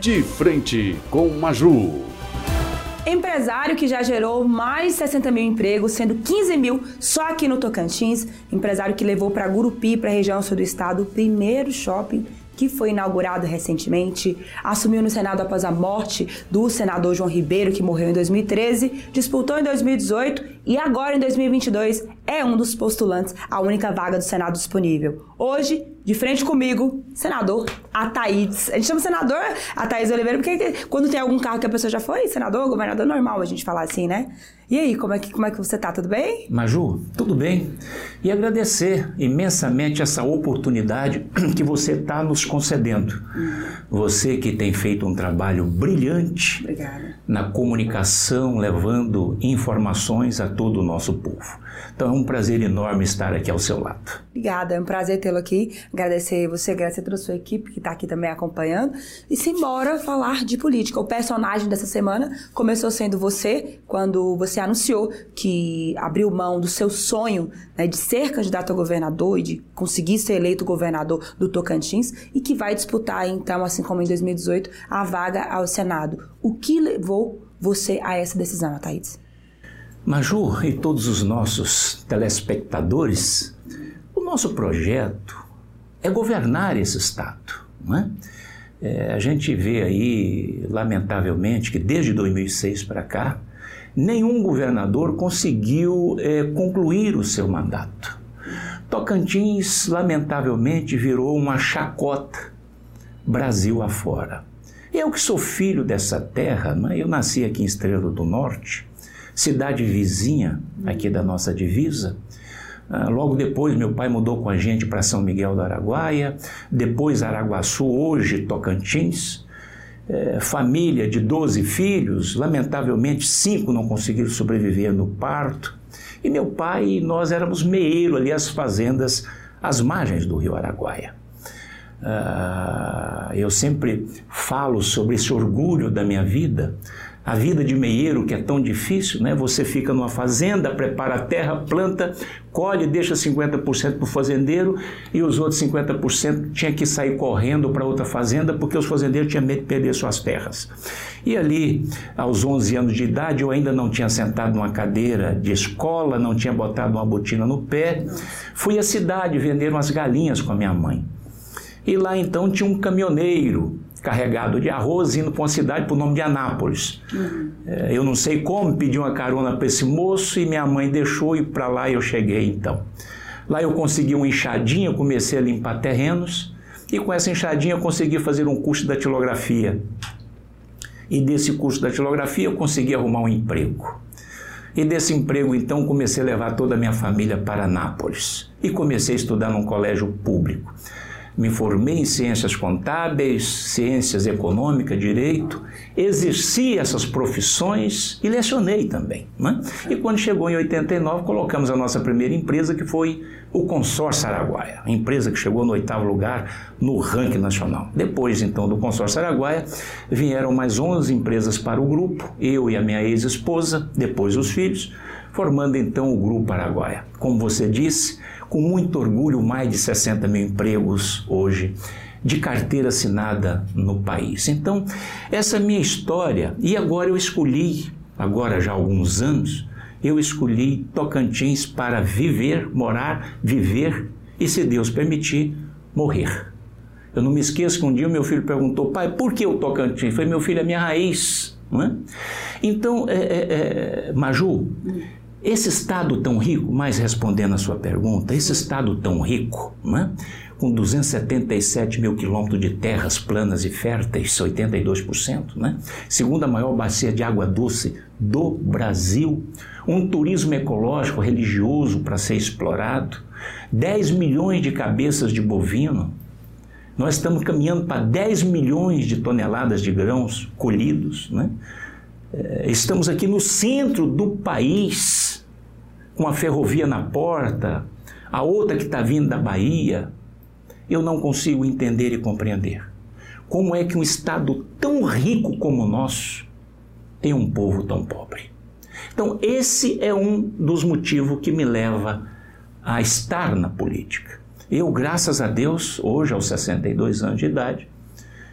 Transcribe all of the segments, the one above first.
De frente com Maju. Empresário que já gerou mais de 60 mil empregos, sendo 15 mil só aqui no Tocantins. Empresário que levou para Gurupi, para a região sul do estado, o primeiro shopping que foi inaugurado recentemente, assumiu no Senado após a morte do senador João Ribeiro, que morreu em 2013, disputou em 2018 e agora em 2022 é um dos postulantes à única vaga do Senado disponível. Hoje, de frente comigo, senador Ataídes. A gente chama senador Ataídes Oliveira porque quando tem algum carro que a pessoa já foi senador, governador, normal a gente falar assim, né? E aí, como é que, como é que você tá? Tudo bem? Maju, tudo bem. E agradecer imensamente essa oportunidade que você está nos concedendo. Você que tem feito um trabalho brilhante Obrigada. na comunicação, levando informações a todo o nosso povo. Então é um prazer enorme estar aqui ao seu lado. Obrigada, é um prazer tê-lo aqui. Agradecer você, agradecer toda a sua equipe que está aqui também acompanhando. E simbora falar de política. O personagem dessa semana começou sendo você, quando você anunciou que abriu mão do seu sonho né, de ser candidato a governador e de conseguir ser eleito governador do Tocantins e que vai disputar, então, assim como em 2018, a vaga ao Senado. O que levou você a essa decisão, Thaís? Maju e todos os nossos telespectadores, o nosso projeto é governar esse Estado. Não é? É, a gente vê aí, lamentavelmente, que desde 2006 para cá, nenhum governador conseguiu é, concluir o seu mandato. Tocantins, lamentavelmente, virou uma chacota Brasil afora. Eu que sou filho dessa terra, né? eu nasci aqui em Estrela do Norte, cidade vizinha aqui da nossa divisa. Ah, logo depois, meu pai mudou com a gente para São Miguel do Araguaia, depois Araguaçu, hoje Tocantins. É, família de 12 filhos, lamentavelmente, cinco não conseguiram sobreviver no parto. E meu pai e nós éramos meeiro ali, as fazendas às margens do rio Araguaia. Ah, eu sempre falo sobre esse orgulho da minha vida, a vida de meieiro que é tão difícil, né? Você fica numa fazenda, prepara a terra, planta, colhe, deixa 50% para o fazendeiro e os outros 50% tinha que sair correndo para outra fazenda porque os fazendeiros tinham medo de perder suas terras. E ali, aos 11 anos de idade, eu ainda não tinha sentado numa cadeira de escola, não tinha botado uma botina no pé. Fui à cidade vender umas galinhas com a minha mãe. E lá então tinha um caminhoneiro carregado de arroz indo para uma cidade por nome de Anápolis. Uhum. Eu não sei como, pedi uma carona para esse moço e minha mãe deixou e para lá eu cheguei então. Lá eu consegui uma enxadinha, comecei a limpar terrenos e com essa enxadinha eu consegui fazer um curso da datilografia. E desse curso da datilografia eu consegui arrumar um emprego. E desse emprego, então, comecei a levar toda a minha família para Anápolis e comecei a estudar num colégio público me formei em ciências contábeis, ciências econômicas, direito, exerci essas profissões e lecionei também. Né? E quando chegou em 89, colocamos a nossa primeira empresa, que foi o Consórcio Araguaia, a empresa que chegou no oitavo lugar no ranking nacional. Depois, então, do Consórcio Araguaia, vieram mais 11 empresas para o grupo, eu e a minha ex-esposa, depois os filhos, formando então o Grupo Araguaia. Como você disse, com muito orgulho, mais de 60 mil empregos hoje de carteira assinada no país. Então, essa é a minha história, e agora eu escolhi, agora já há alguns anos, eu escolhi Tocantins para viver, morar, viver e, se Deus permitir, morrer. Eu não me esqueço que um dia meu filho perguntou, pai, por que o Tocantins? Falei, meu filho, é minha raiz. Não é? Então, é, é, é, Maju, esse estado tão rico, mais respondendo a sua pergunta, esse estado tão rico, né, com 277 mil quilômetros de terras planas e férteis, 82%, né, segunda maior bacia de água doce do Brasil, um turismo ecológico religioso para ser explorado, 10 milhões de cabeças de bovino, nós estamos caminhando para 10 milhões de toneladas de grãos colhidos, né? É, estamos aqui no centro do país, com a ferrovia na porta, a outra que está vindo da Bahia. Eu não consigo entender e compreender. Como é que um estado tão rico como o nosso tem um povo tão pobre? Então, esse é um dos motivos que me leva a estar na política. Eu, graças a Deus, hoje aos 62 anos de idade,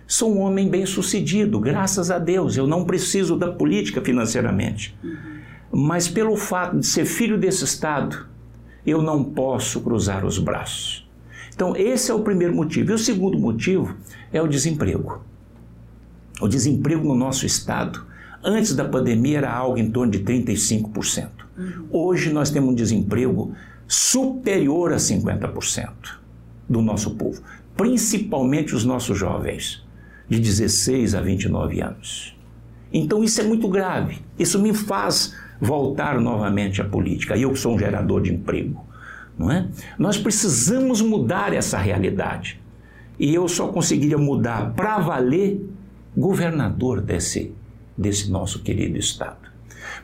sou um homem bem-sucedido, graças a Deus. Eu não preciso da política financeiramente. Mas pelo fato de ser filho desse Estado, eu não posso cruzar os braços. Então, esse é o primeiro motivo. E o segundo motivo é o desemprego. O desemprego no nosso Estado, antes da pandemia, era algo em torno de 35%. Hoje nós temos um desemprego superior a 50% do nosso povo, principalmente os nossos jovens de 16 a 29 anos. Então isso é muito grave. Isso me faz voltar novamente à política. Eu que sou um gerador de emprego, não é? Nós precisamos mudar essa realidade. E eu só conseguiria mudar para valer governador desse desse nosso querido estado.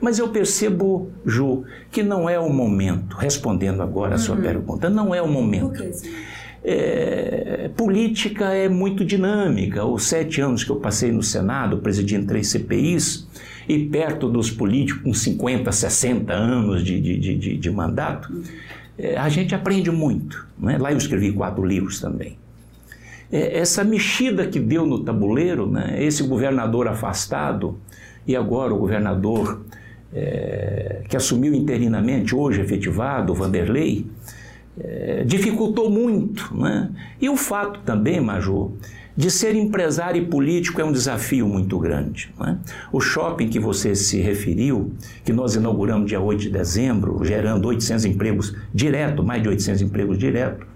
Mas eu percebo, Ju, que não é o momento, respondendo agora a sua uhum. pergunta, não é o momento. Por quê, é, política é muito dinâmica. Os sete anos que eu passei no Senado, presidindo três CPIs, e perto dos políticos com 50, 60 anos de, de, de, de mandato, é, a gente aprende muito. Né? Lá eu escrevi quatro livros também. É, essa mexida que deu no tabuleiro, né? esse governador afastado, e agora o governador é, que assumiu interinamente, hoje efetivado, Vanderlei, é, dificultou muito. Né? E o fato também, Major, de ser empresário e político é um desafio muito grande. Né? O shopping que você se referiu, que nós inauguramos dia 8 de dezembro, gerando 800 empregos direto, mais de 800 empregos direto,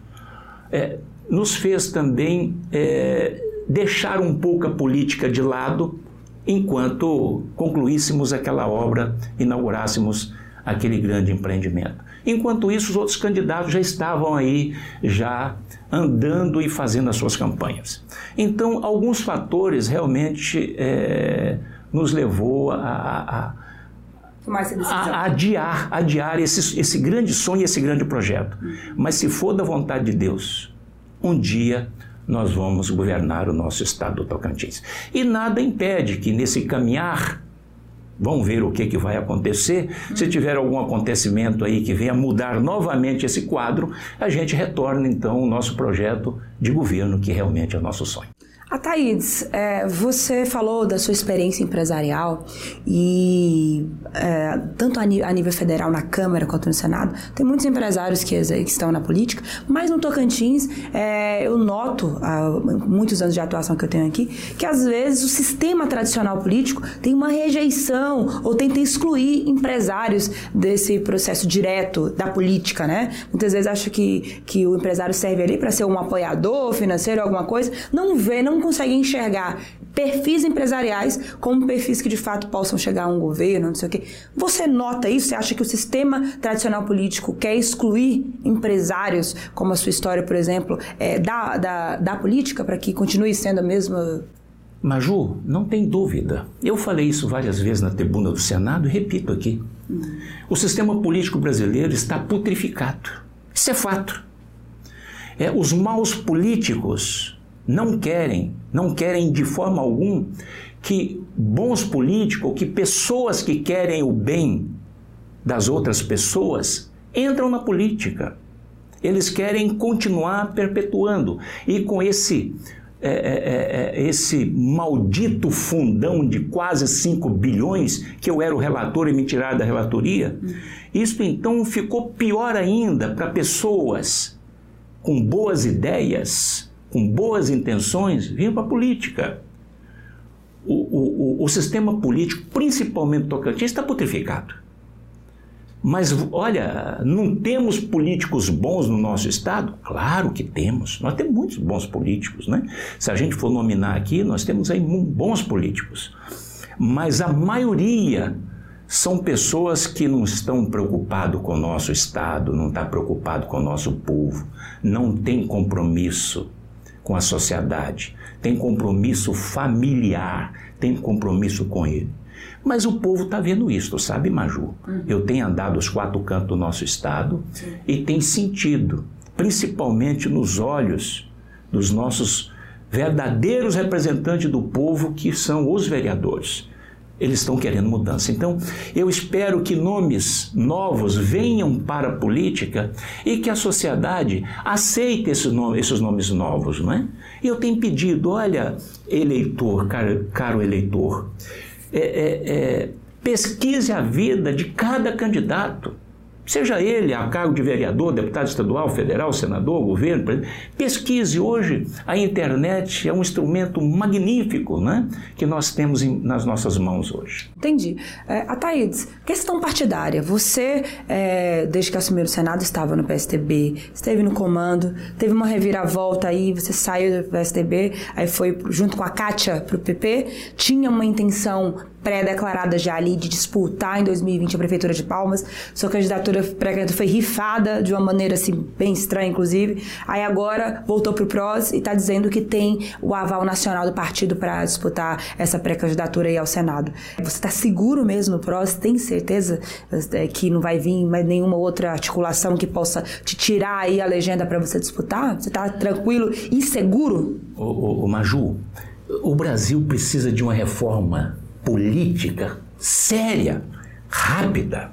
é, nos fez também é, deixar um pouco a política de lado enquanto concluíssemos aquela obra, inaugurássemos aquele grande empreendimento. Enquanto isso, os outros candidatos já estavam aí, já andando e fazendo as suas campanhas. Então, alguns fatores realmente é, nos levou a, a, a, adiar, adiar esse, esse grande sonho, esse grande projeto. Mas se for da vontade de Deus, um dia nós vamos governar o nosso estado do Tocantins. E nada impede que nesse caminhar Vamos ver o que, que vai acontecer. Se tiver algum acontecimento aí que venha mudar novamente esse quadro, a gente retorna então o nosso projeto de governo, que realmente é o nosso sonho. A Thaís, é, você falou da sua experiência empresarial e é, tanto a, nível federal na Câmara quanto no Senado, tem muitos empresários que, que estão na política, mas no Tocantins é, eu noto, há muitos anos de atuação que eu tenho aqui, que às vezes o sistema tradicional político tem uma rejeição ou tenta excluir empresários desse processo direto da política, né? Muitas vezes acho que, que o empresário serve ali para ser um apoiador financeiro, alguma coisa, não vê, não consegue enxergar perfis empresariais como perfis que de fato possam chegar a um governo, não sei o quê. Você nota isso? Você acha que o sistema tradicional político quer excluir empresários, como a sua história, por exemplo, é, da, da, da política para que continue sendo a mesma Maju, não tem dúvida. Eu falei isso várias vezes na tribuna do Senado e repito aqui. O sistema político brasileiro está putrificado. Isso é fato. É, os maus políticos não querem, não querem de forma alguma que bons políticos, que pessoas que querem o bem das outras pessoas entram na política. Eles querem continuar perpetuando. E com esse, é, é, é, é esse maldito fundão de quase 5 bilhões, que eu era o relator e me tiraram da relatoria, isso então ficou pior ainda para pessoas com boas ideias com boas intenções, vinham para a política. O, o, o, o, sistema político, principalmente Tocantins, está putrificado. Mas olha, não temos políticos bons no nosso estado? Claro que temos. Nós temos muitos bons políticos, né? Se a gente for nominar aqui, nós temos aí bons políticos. Mas a maioria são pessoas que não estão preocupados com o nosso estado, não está preocupado com o nosso povo, não tem compromisso com a sociedade, tem compromisso familiar, tem compromisso com ele. Mas o povo está vendo isso, sabe, Maju? Uhum. Eu tenho andado os quatro cantos do nosso estado Sim. e tem sentido, principalmente nos olhos dos nossos verdadeiros representantes do povo, que são os vereadores. Eles estão querendo mudança. Então, eu espero que nomes novos venham para a política e que a sociedade aceite esses nomes, esses nomes novos, não é? E eu tenho pedido, olha, eleitor, caro, caro eleitor, é, é, é, pesquise a vida de cada candidato. Seja ele a cargo de vereador, deputado estadual, federal, senador, governo, pesquise hoje. A internet é um instrumento magnífico né, que nós temos em, nas nossas mãos hoje. Entendi. É, Ataídes, questão partidária. Você, é, desde que assumiu o Senado, estava no PSTB, esteve no comando, teve uma reviravolta aí, você saiu do PSTB, aí foi junto com a Kátia para o PP, tinha uma intenção pré-declarada já ali de disputar em 2020 a Prefeitura de Palmas. Sua candidatura pré-candidata foi rifada de uma maneira assim bem estranha, inclusive. Aí agora voltou para o PROS e está dizendo que tem o aval nacional do partido para disputar essa pré-candidatura aí ao Senado. Você está seguro mesmo no PROS? Tem certeza é, que não vai vir mais nenhuma outra articulação que possa te tirar aí a legenda para você disputar? Você está tranquilo e seguro? O, o, o Maju, o Brasil precisa de uma reforma política séria, rápida.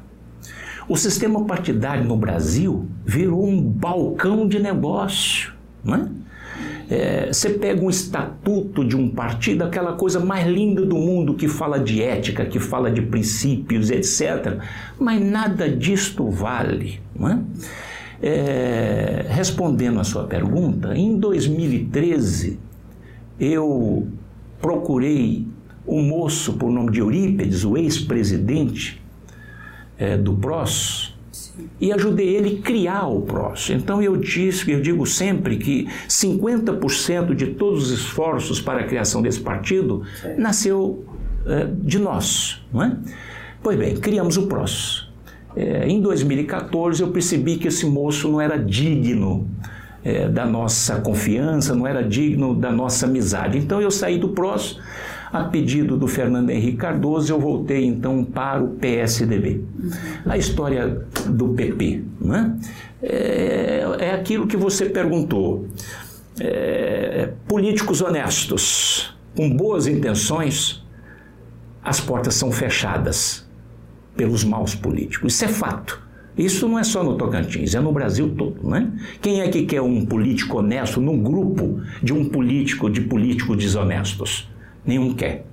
O sistema partidário no Brasil virou um balcão de negócio. Né? É, você pega um estatuto de um partido, aquela coisa mais linda do mundo que fala de ética, que fala de princípios, etc. Mas nada disto vale. Né? É, respondendo à sua pergunta, em 2013 eu procurei um moço por nome de Eurípedes, o ex-presidente é, do PROS, e ajudei ele a criar o PROS. Então eu disse, eu digo sempre que 50% de todos os esforços para a criação desse partido nasceu é, de nós, não é? Pois bem, criamos o PROS. É, em 2014 eu percebi que esse moço não era digno é, da nossa confiança, não era digno da nossa amizade. Então eu saí do PROS a pedido do Fernando Henrique Cardoso, eu voltei então para o PSDB. A história do PP né? é, é aquilo que você perguntou. É, políticos honestos, com boas intenções, as portas são fechadas pelos maus políticos. Isso é fato. Isso não é só no Tocantins, é no Brasil todo, né? Quem é que quer um político honesto num grupo de um político de políticos desonestos? Nenhum quer.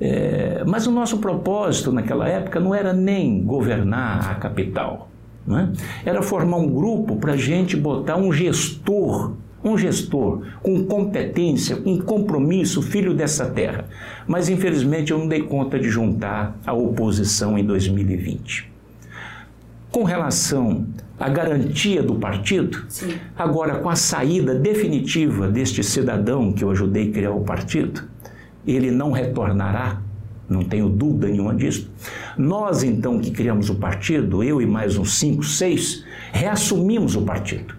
É, mas o nosso propósito naquela época não era nem governar a capital, né? era formar um grupo para a gente botar um gestor, um gestor com competência, com compromisso, filho dessa terra. Mas infelizmente eu não dei conta de juntar a oposição em 2020. Com relação à garantia do partido, Sim. agora com a saída definitiva deste cidadão que eu ajudei a criar o partido, ele não retornará, não tenho dúvida nenhuma disso. Nós, então, que criamos o partido, eu e mais uns cinco, seis, reassumimos o partido.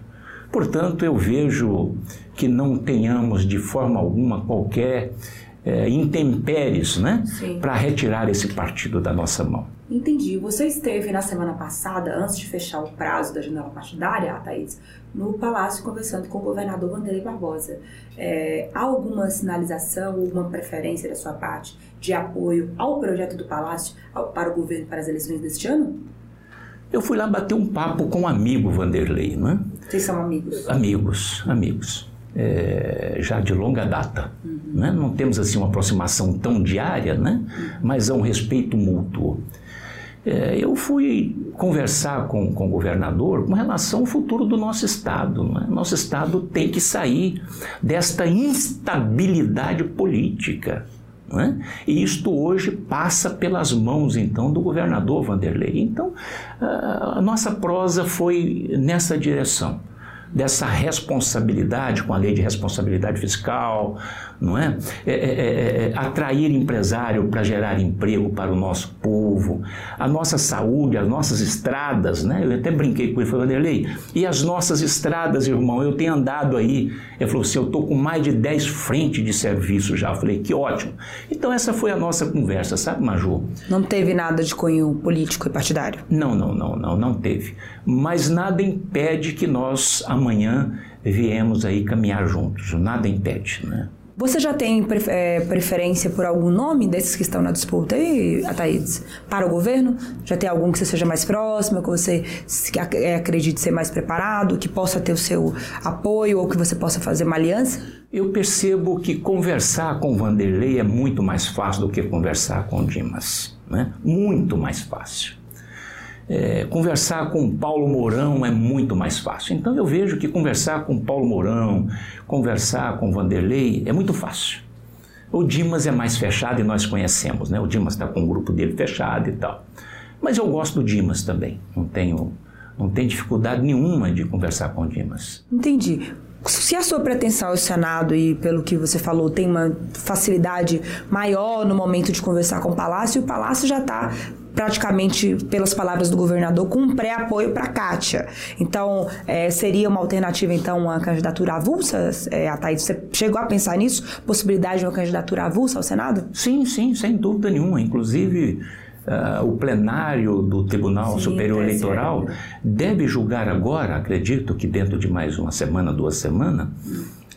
Portanto, eu vejo que não tenhamos de forma alguma qualquer é, intempéries né, para retirar esse partido da nossa mão. Entendi. Você esteve na semana passada, antes de fechar o prazo da janela partidária, Thaís, no Palácio conversando com o governador Vanderlei Barbosa. É, há alguma sinalização, alguma preferência da sua parte de apoio ao projeto do Palácio ao, para o governo para as eleições deste ano? Eu fui lá bater um papo com um amigo Vanderlei, não é? Vocês são amigos? Amigos, amigos. É, já de longa data. Né? Não temos assim uma aproximação tão diária, né? Mas há um respeito mútuo. É, eu fui conversar com, com o governador com relação ao futuro do nosso Estado. Né? Nosso Estado tem que sair desta instabilidade política. É? E isto hoje passa pelas mãos então do governador Vanderlei. Então a nossa prosa foi nessa direção dessa responsabilidade com a lei de responsabilidade fiscal, não é? é, é, é, é atrair empresário para gerar emprego para o nosso povo, a nossa saúde, as nossas estradas, né? Eu até brinquei com ele, falei, Vanderlei, e as nossas estradas, irmão? Eu tenho andado aí. Ele falou assim, eu estou com mais de 10 frentes de serviço já. Eu falei, que ótimo. Então essa foi a nossa conversa, sabe, Maju? Não teve nada de cunho político e partidário? Não, não, não, não, não teve. Mas nada impede que nós amanhã viemos aí caminhar juntos, nada impede, né? Você já tem é, preferência por algum nome desses que estão na disputa aí, Ataídes? Para o governo? Já tem algum que você seja mais próximo, que você é, acredite ser mais preparado, que possa ter o seu apoio ou que você possa fazer uma aliança? Eu percebo que conversar com Vanderlei é muito mais fácil do que conversar com Dimas. Né? Muito mais fácil. É, conversar com Paulo Mourão é muito mais fácil. Então eu vejo que conversar com Paulo Mourão, conversar com Vanderlei é muito fácil. O Dimas é mais fechado e nós conhecemos, né? O Dimas está com o grupo dele fechado e tal. Mas eu gosto do Dimas também. Não tenho, não tenho dificuldade nenhuma de conversar com o Dimas. Entendi. Se a sua pretensão ao Senado, e pelo que você falou, tem uma facilidade maior no momento de conversar com o Palácio, o Palácio já está praticamente, pelas palavras do governador, com um pré-apoio para Kátia. Então, é, seria uma alternativa, então, uma candidatura avulsa, é, a Thaís, você chegou a pensar nisso? Possibilidade de uma candidatura avulsa ao Senado? Sim, sim, sem dúvida nenhuma. Inclusive, uh, o plenário do Tribunal sim, Superior Eleitoral deve julgar agora, acredito que dentro de mais uma semana, duas semanas,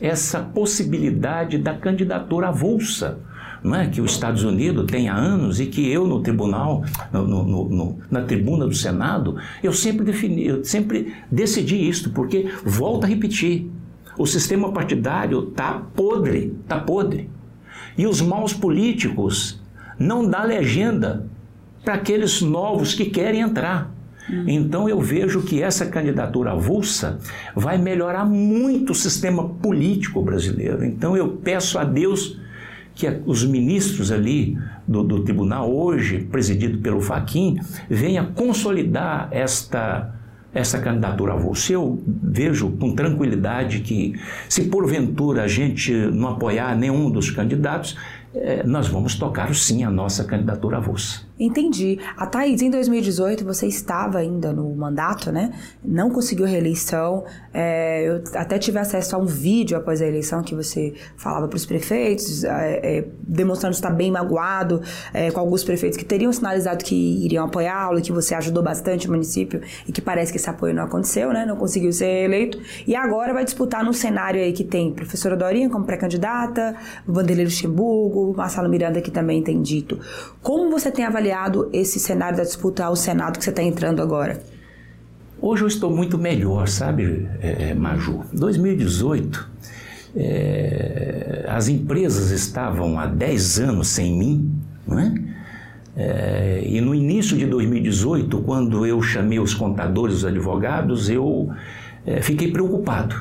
essa possibilidade da candidatura avulsa não é? que os Estados Unidos tem há anos e que eu no tribunal, no, no, no, na tribuna do Senado, eu sempre defini, eu sempre decidi isto, porque volta a repetir, o sistema partidário está podre, está podre. E os maus políticos não dão legenda para aqueles novos que querem entrar. Então eu vejo que essa candidatura avulsa vai melhorar muito o sistema político brasileiro. Então eu peço a Deus que os ministros ali do, do tribunal, hoje presidido pelo Faquim, venha consolidar esta essa candidatura avulsa. Eu vejo com tranquilidade que, se porventura a gente não apoiar nenhum dos candidatos, é, nós vamos tocar sim a nossa candidatura avulsa. Entendi. A Thaís, em 2018, você estava ainda no mandato, né? Não conseguiu reeleição. É, eu até tive acesso a um vídeo após a eleição que você falava para os prefeitos, é, é, demonstrando estar bem magoado é, com alguns prefeitos que teriam sinalizado que iriam apoiá-lo, que você ajudou bastante o município e que parece que esse apoio não aconteceu, né? Não conseguiu ser eleito. E agora vai disputar num cenário aí que tem professora Dorinha como pré-candidata, Vanderlei Luxemburgo, Marcelo Miranda que também tem dito. Como você tem avaliado esse cenário da disputa ao Senado que você está entrando agora? Hoje eu estou muito melhor, sabe, é, é Maju? 2018, é, as empresas estavam há 10 anos sem mim, não é? É, e no início de 2018, quando eu chamei os contadores, os advogados, eu é, fiquei preocupado.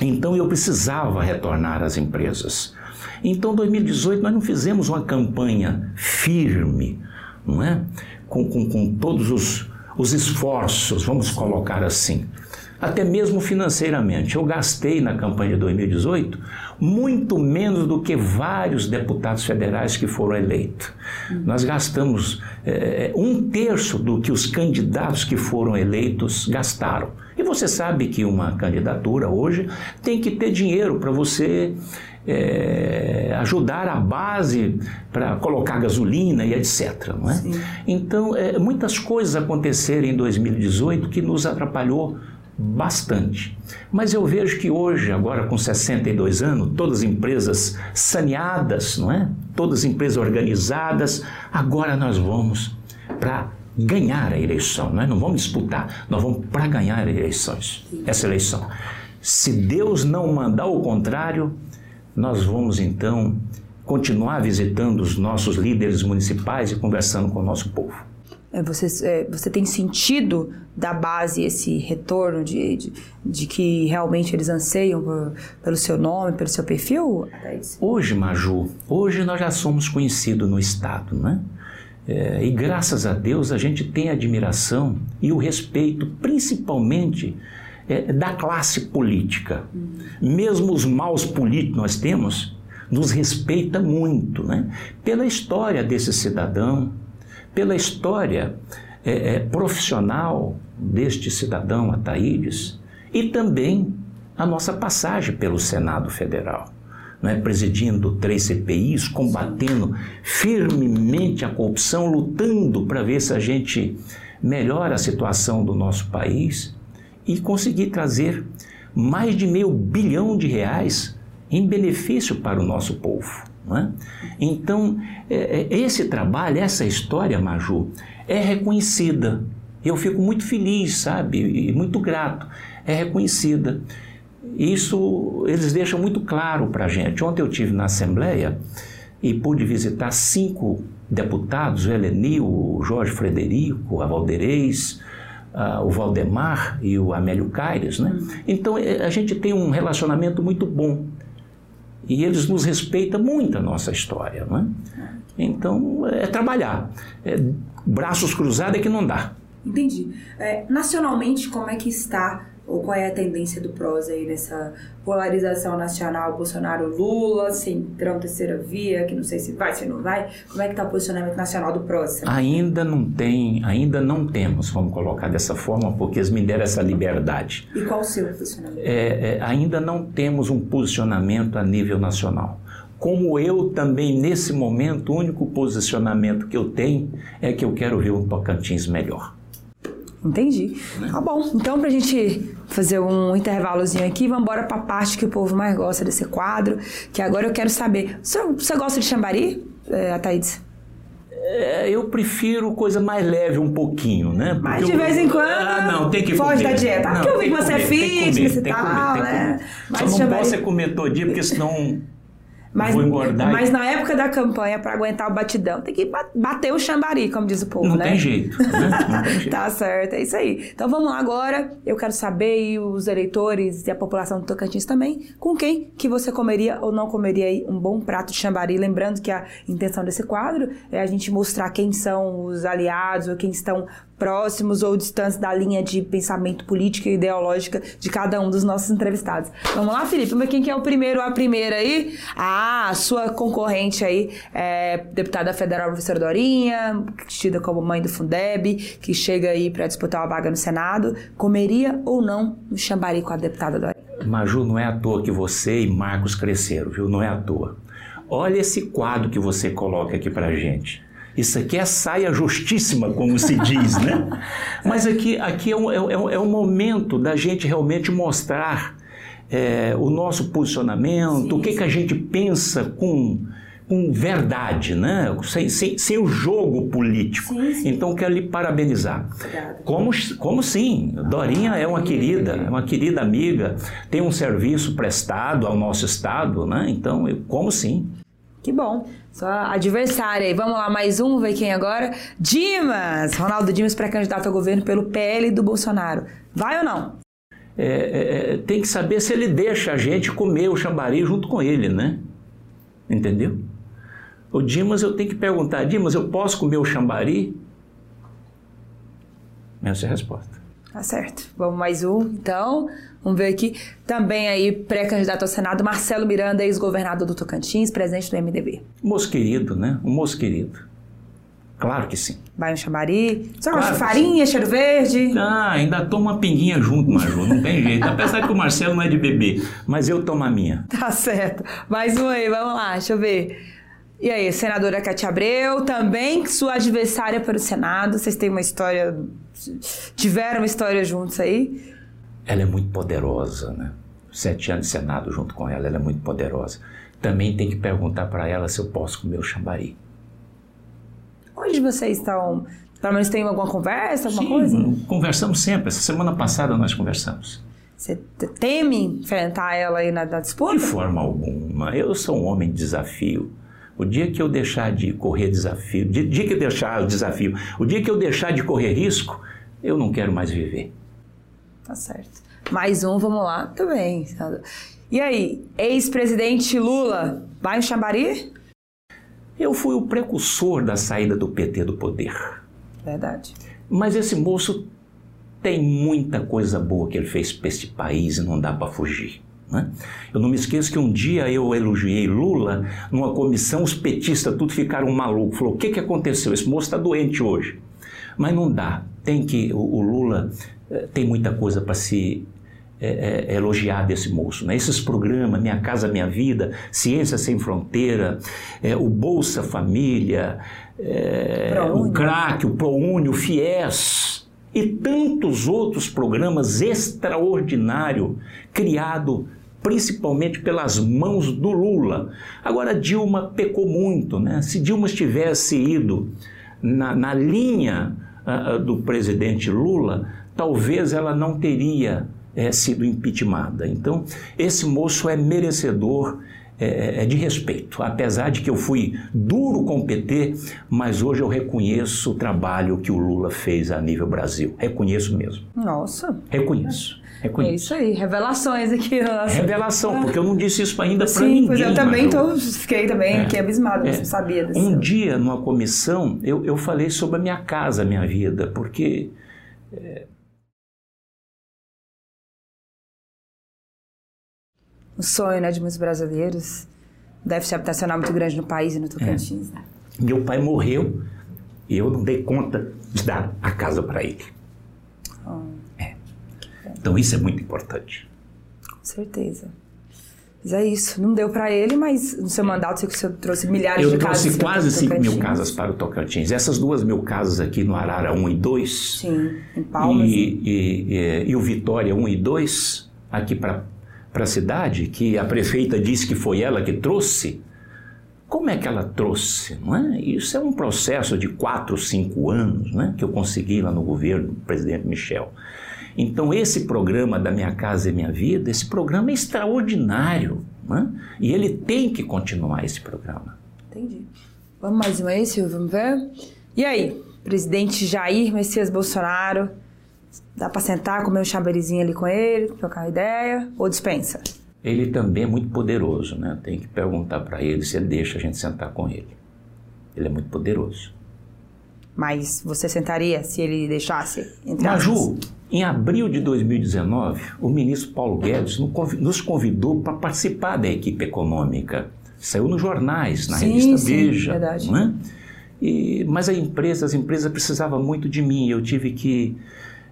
Então eu precisava retornar às empresas. Então, 2018, nós não fizemos uma campanha firme, não é? Com, com, com todos os, os esforços, vamos colocar assim. Até mesmo financeiramente. Eu gastei na campanha de 2018 muito menos do que vários deputados federais que foram eleitos. Nós gastamos é, um terço do que os candidatos que foram eleitos gastaram. E você sabe que uma candidatura hoje tem que ter dinheiro para você é, ajudar a base para colocar gasolina e etc. Não é? Então, é, muitas coisas aconteceram em 2018 que nos atrapalhou bastante. Mas eu vejo que hoje, agora com 62 anos, todas as empresas saneadas, não é? Todas as empresas organizadas, agora nós vamos para ganhar a eleição, não é? Não vamos disputar, nós vamos para ganhar eleições, essa eleição. Se Deus não mandar o contrário, nós vamos então continuar visitando os nossos líderes municipais e conversando com o nosso povo. É, você, é, você tem sentido da base esse retorno de, de, de que realmente eles anseiam por, pelo seu nome, pelo seu perfil? Hoje, Maju, hoje nós já somos conhecidos no Estado, né? É, e graças a Deus a gente tem admiração e o respeito, principalmente é, da classe política. Mesmo os maus políticos nós temos, nos respeita muito, né? Pela história desse cidadão, pela história é, é, profissional deste cidadão Ataídes e também a nossa passagem pelo Senado Federal. Não é? presidindo três CPIs, combatendo firmemente a corrupção, lutando para ver se a gente melhora a situação do nosso país e conseguir trazer mais de meio bilhão de reais em benefício para o nosso povo. É? Então, é, é, esse trabalho, essa história, Maju, é reconhecida. Eu fico muito feliz, sabe, e muito grato. É reconhecida. Isso eles deixam muito claro para a gente. Ontem eu tive na Assembleia e pude visitar cinco deputados, o Helenil, o Jorge Frederico, a Valderez, o Valdemar e o Amélio Caires. Né? Então é, a gente tem um relacionamento muito bom e eles nos respeitam muito a nossa história. Né? Então é trabalhar. É, braços cruzados é que não dá. Entendi. É, nacionalmente, como é que está ou qual é a tendência do PROS aí nessa polarização nacional, Bolsonaro-Lula, Centrão, terceira via, que não sei se vai, se não vai, como é que está o posicionamento nacional do PROS? Ainda não tem, ainda não temos, vamos colocar dessa forma, porque eles me deram essa liberdade. E qual o seu posicionamento? É, é, ainda não temos um posicionamento a nível nacional. Como eu também, nesse momento, o único posicionamento que eu tenho é que eu quero ver um Tocantins melhor. Entendi. Tá bom. Então, pra gente fazer um intervalozinho aqui, vamos embora pra parte que o povo mais gosta desse quadro, que agora eu quero saber. Você, você gosta de chambari, é, Ataídes? É, eu prefiro coisa mais leve um pouquinho, né? Mas de vez em quando. Ah, não, tem que foge comer. da dieta. Porque eu vi que você é fitness e tal, né? Mas Só não posso é comer todo dia, porque senão mas, vou engordar. Mas e... na época da campanha, para aguentar o batidão, tem que bater o chambari, como diz o povo, não né? Tem jeito, né? Não tem jeito. tá certo, é isso aí. Então vamos lá agora. Eu quero saber, e os eleitores e a população do Tocantins também, com quem que você comeria ou não comeria aí um bom prato de chambari. Lembrando que a intenção desse quadro é a gente mostrar quem são os aliados ou quem estão próximos ou distantes da linha de pensamento político e ideológica de cada um dos nossos entrevistados. Vamos lá, Felipe? Mas quem que é o primeiro a primeira aí? Ah, sua concorrente aí é deputada federal professora Dorinha, tida como mãe do Fundeb, que chega aí para disputar uma vaga no Senado. Comeria ou não um chambari com a deputada Dorinha? Maju, não é à toa que você e Marcos cresceram, viu? Não é à toa. Olha esse quadro que você coloca aqui pra gente. Isso aqui é saia justíssima, como se diz, né? Mas aqui, aqui é, um, é, é um momento da gente realmente mostrar é, o nosso posicionamento, sim, o que, sim. que a gente pensa com, com verdade, né? sem, sem, sem o jogo político. Sim, então, quero lhe parabenizar. Como, como sim, Dorinha é uma querida, é uma querida amiga, tem um serviço prestado ao nosso Estado, né? então, eu, como sim. Que bom. Só adversária aí. Vamos lá, mais um, ver quem agora? Dimas! Ronaldo Dimas, pré-candidato ao governo pelo PL do Bolsonaro. Vai ou não? É, é, é, tem que saber se ele deixa a gente comer o chambari junto com ele, né? Entendeu? O Dimas, eu tenho que perguntar: Dimas, eu posso comer o chambari? Essa é a resposta. Tá certo. Vamos mais um, então. Vamos ver aqui. Também aí, pré-candidato ao Senado, Marcelo Miranda, ex-governador do Tocantins, presidente do MDB. Moço querido, né? Um moço querido. Claro que sim. Vai um chamari? Só claro gosta de farinha, sim. cheiro verde? Ah, ainda toma uma pinguinha junto, Maju, não tem jeito. Apesar que o Marcelo não é de bebê, mas eu tomo a minha. Tá certo. Mais um aí, vamos lá, deixa eu ver. E aí, senadora Cátia Abreu, também sua adversária para o Senado. Vocês têm uma história. Tiveram uma história juntos aí? Ela é muito poderosa, né? Sete anos de Senado junto com ela, ela é muito poderosa. Também tem que perguntar para ela se eu posso comer o chambari. Onde vocês estão? Pelo menos tem alguma conversa, alguma Sim, coisa? conversamos sempre. Essa semana passada nós conversamos. Você teme enfrentar ela aí na, na disputa? De forma alguma. Eu sou um homem de desafio. O dia que eu deixar de correr desafio, o dia que eu deixar o desafio, o dia que eu deixar de correr risco, eu não quero mais viver. Tá certo. Mais um, vamos lá. Tudo bem. E aí, ex-presidente Lula, vai em Xambari? Eu fui o precursor da saída do PT do poder. Verdade. Mas esse moço tem muita coisa boa que ele fez para este país e não dá para fugir. Né? Eu não me esqueço que um dia eu elogiei Lula numa comissão, os petistas tudo ficaram malucos. Falou: o que, que aconteceu? Esse moço está doente hoje. Mas não dá. Tem que. O, o Lula tem muita coisa para se é, é, elogiar desse moço. Né? Esses programas, Minha Casa Minha Vida, Ciência Sem Fronteira, é, o Bolsa Família, o CRAC, o ProUni, o FIES e tantos outros programas extraordinários criados principalmente pelas mãos do Lula. Agora, Dilma pecou muito, né? Se Dilma tivesse ido na, na linha uh, do presidente Lula, talvez ela não teria é, sido impeachmentada. Então, esse moço é merecedor é, é, de respeito, apesar de que eu fui duro com o PT, mas hoje eu reconheço o trabalho que o Lula fez a nível Brasil. Reconheço mesmo. Nossa. Reconheço. Reconheço. É isso aí, revelações aqui. Nossa. Revelação, porque eu não disse isso ainda para ninguém. Sim, pois eu também tô, fiquei também é, aqui abismado, é. não sabia disso. Um dia, numa comissão, eu, eu falei sobre a minha casa, a minha vida, porque... É, o sonho né, de muitos brasileiros. Déficit habitacional muito grande no país e no Tocantins. É. Né? Meu pai morreu e eu não dei conta de dar a casa para ele. Oh. É. Então isso é muito importante. Com certeza. Mas é isso. Não deu para ele, mas no seu mandato você trouxe milhares eu de casas. Eu trouxe quase 5 mil casas para o Tocantins. Essas duas mil casas aqui no Arara 1 e 2. Sim, em Palmas. E, e, e, e o Vitória 1 e 2, aqui para para a cidade, que a prefeita disse que foi ela que trouxe, como é que ela trouxe? Não é? Isso é um processo de quatro, cinco anos né, que eu consegui lá no governo do presidente Michel. Então, esse programa da Minha Casa e Minha Vida, esse programa é extraordinário. Né? E ele tem que continuar esse programa. Entendi. Vamos mais uma aí, Silvio? Vamos ver? E aí, presidente Jair Messias Bolsonaro Dá para sentar, comer um chaberizinho ali com ele, trocar uma ideia, ou dispensa? Ele também é muito poderoso, né? Tem que perguntar para ele se ele deixa a gente sentar com ele. Ele é muito poderoso. Mas você sentaria se ele deixasse? Maju, em abril de 2019, o ministro Paulo Guedes nos convidou para participar da equipe econômica. Saiu nos jornais, na sim, revista sim, Veja. Verdade. Né? E, mas a empresa, as empresas precisavam muito de mim. Eu tive que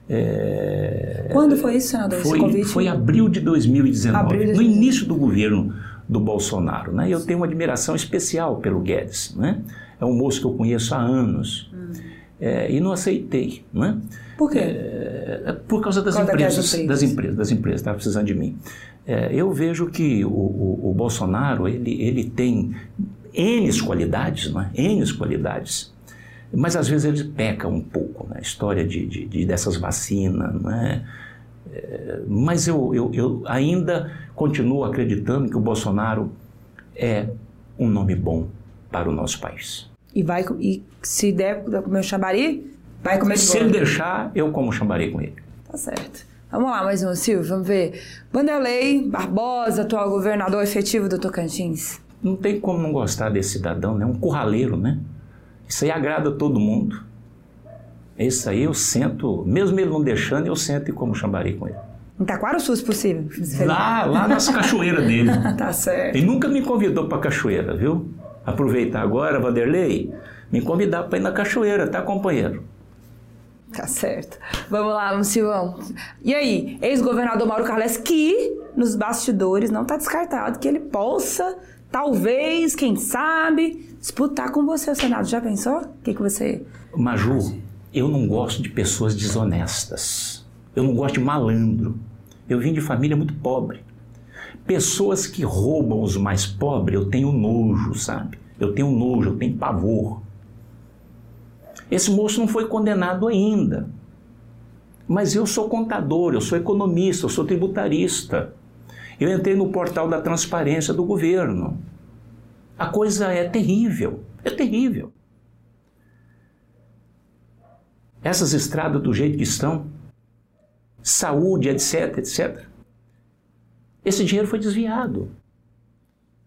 é, Quando foi isso, senador? Foi, convite? foi abril de 2019, abril de... no início do governo do Bolsonaro. Né? Eu tenho uma admiração especial pelo Guedes. Né? É um moço que eu conheço há anos. Hum. É, e não aceitei. Né? Por quê? É, por causa das empresas, das empresas. Das empresas, estava precisando de mim. É, eu vejo que o, o, o, Bolsonaro ele, ele tem N qualidades, né? N qualidades mas às vezes ele peca um pouco na né? história de, de, de, dessas vacinas, né? É, mas eu, eu, eu ainda continuo acreditando que o Bolsonaro é um nome bom para o nosso país. E vai e se der comer o chambari, vai comer Se ele deixar, eu como chambari com ele. Tá certo. Vamos lá, mais um, Silvio, vamos ver. Vanderlei Barbosa, atual governador efetivo do Tocantins. Não tem como não gostar desse cidadão, né? Um curraleiro, né? Isso aí agrada todo mundo. Isso aí eu sento, mesmo ele não deixando, eu sento e como chambari com ele. Em Taquara ou Sul, se possível? Lá, lá nas cachoeiras dele. tá certo. Ele nunca me convidou para cachoeira, viu? Aproveitar agora, Vanderlei, me convidar para ir na cachoeira, tá, companheiro? Tá certo. Vamos lá, Silvão. E aí, ex-governador Mauro Carles, que nos bastidores não está descartado que ele possa talvez, quem sabe, disputar com você o Senado. Já pensou? O que, que você. Maju, eu não gosto de pessoas desonestas. Eu não gosto de malandro. Eu vim de família muito pobre. Pessoas que roubam os mais pobres, eu tenho nojo, sabe? Eu tenho nojo, eu tenho pavor. Esse moço não foi condenado ainda. Mas eu sou contador, eu sou economista, eu sou tributarista. Eu entrei no portal da transparência do governo. A coisa é terrível, é terrível. Essas estradas do jeito que estão, saúde, etc, etc. Esse dinheiro foi desviado.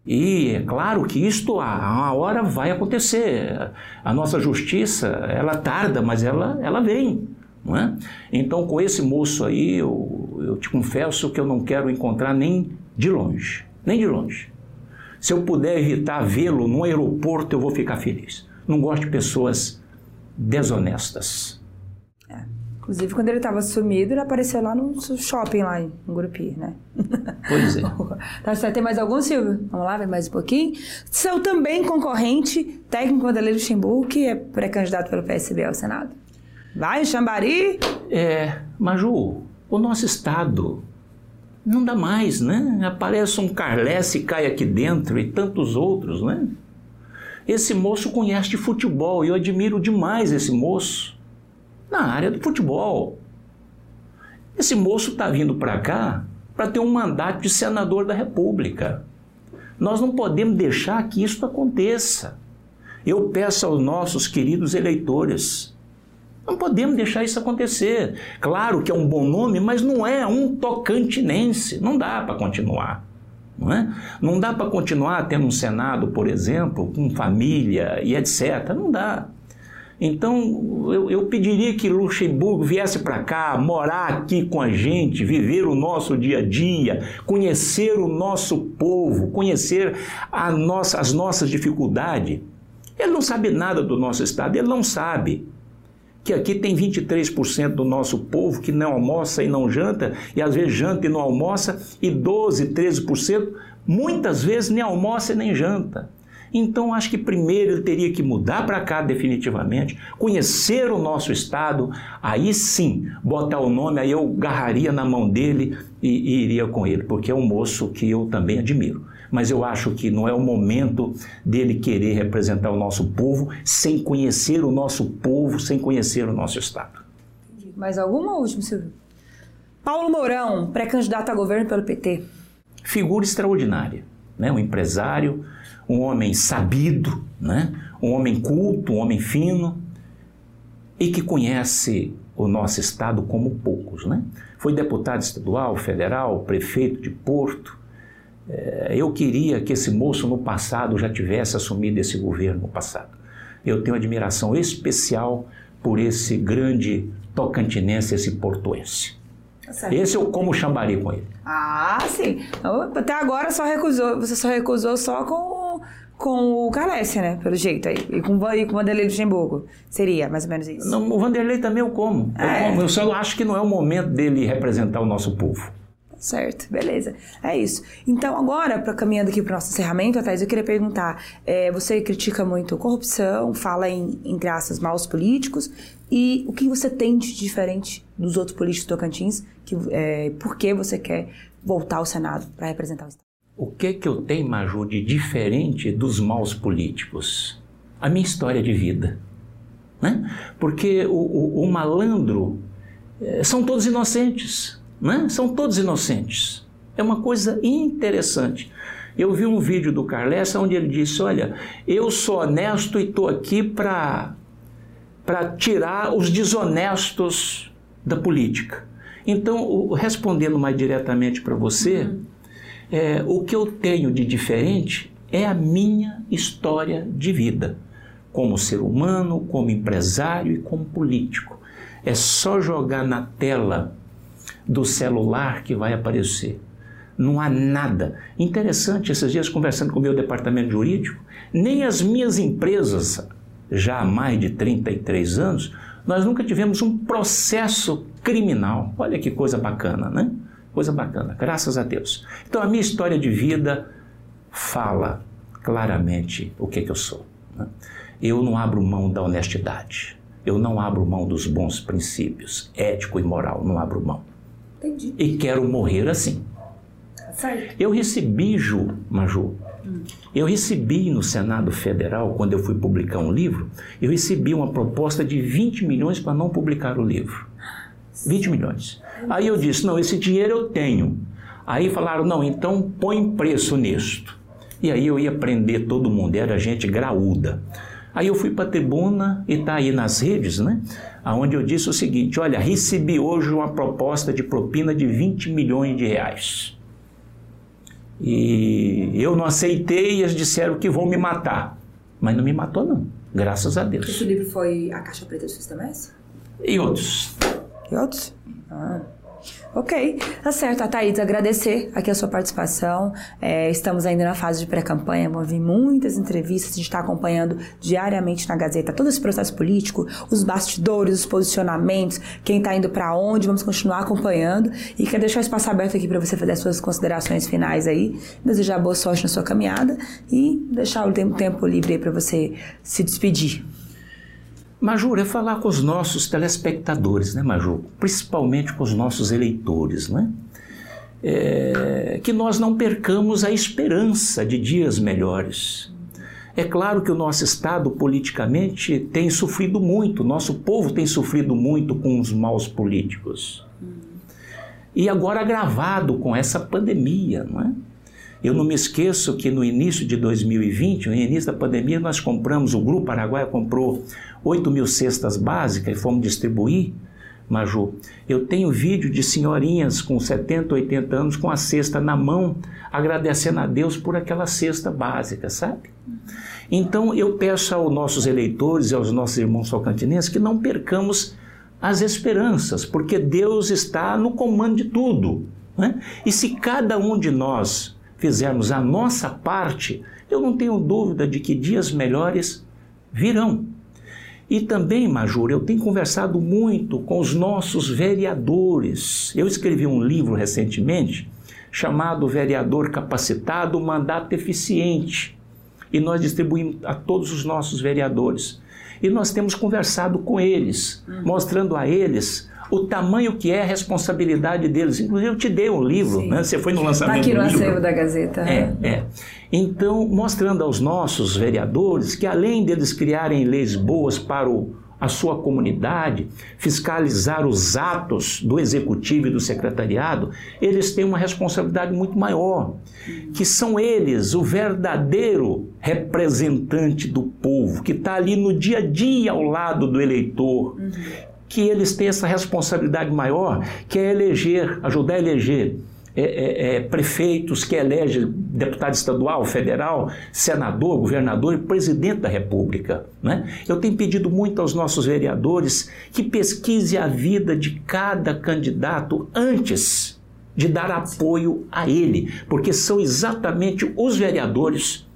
E é claro que isto a hora vai acontecer. A nossa justiça, ela tarda, mas ela, ela vem. Não é? Então, com esse moço aí, eu, eu te confesso que eu não quero encontrar nem de longe, nem de longe. Se eu puder evitar vê-lo no aeroporto, eu vou ficar feliz. Não gosto de pessoas desonestas. É. Inclusive, quando ele estava sumido, ele apareceu lá no shopping, lá em Gurupi, né? Pois é. tá certo. Tem mais algum, Silvio? Vamos lá, ver mais um pouquinho. Seu também concorrente, técnico Vanderlei Luxemburgo, que é pré-candidato pelo PSB ao Senado. Vai, Xambari? É, Maju, o nosso Estado Não dá mais, né? Aparece um Carlesse e cai aqui dentro e tantos outros, né? Esse moço conhece de futebol e eu admiro demais esse moço na área do futebol. Esse moço está vindo para cá para ter um mandato de senador da República. Nós não podemos deixar que isso aconteça. Eu peço aos nossos queridos eleitores, não podemos deixar isso acontecer. Claro que é um bom nome, mas não é um tocantinense. Não dá para continuar. Não, é? não dá para continuar tendo um Senado, por exemplo, com família e etc. Não dá. Então, eu, eu pediria que Luxemburgo viesse para cá, morar aqui com a gente, viver o nosso dia a dia, conhecer o nosso povo, conhecer nossa, as nossas dificuldades. Ele não sabe nada do nosso estado, ele não sabe que aqui tem 23% do nosso povo que não almoça e não janta, e às vezes janta e não almoça, e 12, 13% muitas vezes nem almoça e nem janta. Então, acho que primeiro ele teria que mudar para cá definitivamente, conhecer o nosso estado, aí sim, botar o nome, aí eu garraria na mão dele e, e iria com ele, porque é um moço que eu também admiro. Mas eu acho que não é o momento dele querer representar o nosso povo sem conhecer o nosso povo, sem conhecer o nosso estado. Mais alguma última, Silvio? Paulo Mourão, pré-candidato a governo pelo PT. Figura extraordinária, né? um empresário, um homem sabido, né? um homem culto, um homem fino e que conhece o nosso estado como poucos. Né? Foi deputado estadual, federal, prefeito de Porto. É, eu queria que esse moço no passado já tivesse assumido esse governo no passado. Eu tenho admiração especial por esse grande tocantinense, esse portuense. Tá esse eu como chambari com ele. Ah, sim. Até agora só recusou, você só recusou só com com o Calessia, né? Pelo jeito aí. E com, e com o Vanderlei Luxemburgo. Seria mais ou menos isso. Não, o Vanderlei também eu como. Eu, é. como. eu só acho que não é o momento dele representar o nosso povo. Certo, beleza. É isso. Então, agora, para caminhando aqui para o nosso encerramento, Thais, eu queria perguntar: é, você critica muito corrupção, fala em, entre aspas, maus políticos, e o que você tem de diferente dos outros políticos tocantins? Que, é, por que você quer voltar ao Senado para representar o Estado? O que que eu tenho, Maju, de diferente dos maus políticos? A minha história de vida. Né? Porque o, o, o malandro é, são todos inocentes. Né? São todos inocentes. É uma coisa interessante. Eu vi um vídeo do Carlessa onde ele disse: Olha, eu sou honesto e estou aqui para tirar os desonestos da política. Então, respondendo mais diretamente para você, uhum é, o que eu tenho de diferente é a minha história de vida, como ser humano, como empresário e como político. É só jogar na tela do celular que vai aparecer. Não há nada. Interessante, esses dias conversando com o meu departamento jurídico, nem as minhas empresas, já há mais de 33 anos, nós nunca tivemos um processo criminal. Olha que coisa bacana, né? Coisa bacana, graças a Deus. Então a minha história de vida fala claramente o que, que eu sou. Né? Eu não abro mão da honestidade. Eu não abro mão dos bons princípios, ético e moral, não abro mão. Entendi. E quero morrer assim. Certo. Eu recebi, Ju, Maju, hum. eu recebi no Senado Federal, quando eu fui publicar um livro, eu recebi uma proposta de 20 milhões para não publicar o livro. 20 milhões. Aí eu disse: não, esse dinheiro eu tenho. Aí falaram: não, então põe preço nisto. E aí eu ia prender todo mundo, era gente graúda. Aí eu fui para a tribuna e está aí nas redes, né? Onde eu disse o seguinte: olha, recebi hoje uma proposta de propina de 20 milhões de reais. E eu não aceitei e eles disseram que vão me matar. Mas não me matou, não. Graças a Deus. Esse livro foi A Caixa Preta do Sistema S? E outros. E outros? Ah. Ok, tá certo. A Thaís, agradecer aqui a sua participação. É, estamos ainda na fase de pré-campanha, vão vir muitas entrevistas, a gente está acompanhando diariamente na Gazeta todo esse processo político, os bastidores, os posicionamentos, quem está indo para onde, vamos continuar acompanhando. E quero deixar o espaço aberto aqui para você fazer as suas considerações finais aí, desejar boa sorte na sua caminhada e deixar o tempo livre aí para você se despedir. Major, é falar com os nossos telespectadores, né, Major? Principalmente com os nossos eleitores, né? é, que nós não percamos a esperança de dias melhores. É claro que o nosso Estado politicamente tem sofrido muito, nosso povo tem sofrido muito com os maus políticos. E agora agravado com essa pandemia, não é? Eu não me esqueço que no início de 2020, no início da pandemia, nós compramos, o Grupo Araguaia comprou 8 mil cestas básicas e fomos distribuir. Maju, eu tenho vídeo de senhorinhas com 70, 80 anos com a cesta na mão, agradecendo a Deus por aquela cesta básica, sabe? Então eu peço aos nossos eleitores e aos nossos irmãos socantinenses que não percamos as esperanças, porque Deus está no comando de tudo. Né? E se cada um de nós fizermos a nossa parte, eu não tenho dúvida de que dias melhores virão. E também, Major, eu tenho conversado muito com os nossos vereadores. Eu escrevi um livro recentemente chamado Vereador Capacitado, Mandato Eficiente. E nós distribuímos a todos os nossos vereadores. E nós temos conversado com eles, uhum. mostrando a eles o tamanho que é a responsabilidade deles. Inclusive, eu te dei um livro, né? Você foi no lançamento Aqui no do acervo da Gazeta. É, é. Então, mostrando aos nossos vereadores que além deles criarem leis boas para o, a sua comunidade, fiscalizar os atos do executivo e do secretariado, eles têm uma responsabilidade muito maior, que são eles o verdadeiro representante do povo, que está ali no dia a dia ao lado do eleitor, uhum que eles têm essa responsabilidade maior, que é eleger, ajudar a eleger é, é, é, prefeitos, que elege deputado estadual, federal, senador, governador e presidente da República. Né? Eu tenho pedido muito aos nossos vereadores que pesquise a vida de cada candidato antes de dar apoio a ele, porque são exatamente os vereadores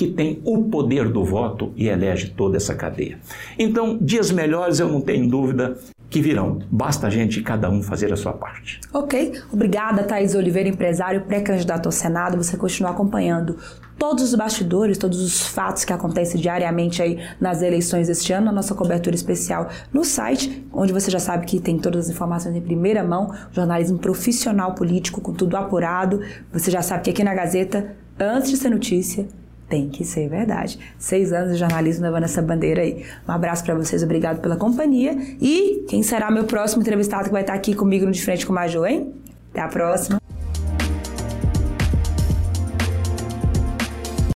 que tem o poder do voto e elege toda essa cadeia. Então, dias melhores eu não tenho dúvida que virão. Basta a gente, cada um, fazer a sua parte. Ok. Obrigada, Thaís Oliveira, empresário, pré-candidato ao Senado. Você continua acompanhando todos os bastidores, todos os fatos que acontecem diariamente aí nas eleições este ano, a nossa cobertura especial no site, onde você já sabe que tem todas as informações em primeira mão, jornalismo profissional político, com tudo apurado. Você já sabe que aqui na Gazeta, antes de ser notícia, tem que ser verdade. Seis anos de jornalismo levando essa bandeira aí. Um abraço para vocês, obrigado pela companhia. E quem será meu próximo entrevistado que vai estar aqui comigo no De Frente com o Major, hein? Até a próxima.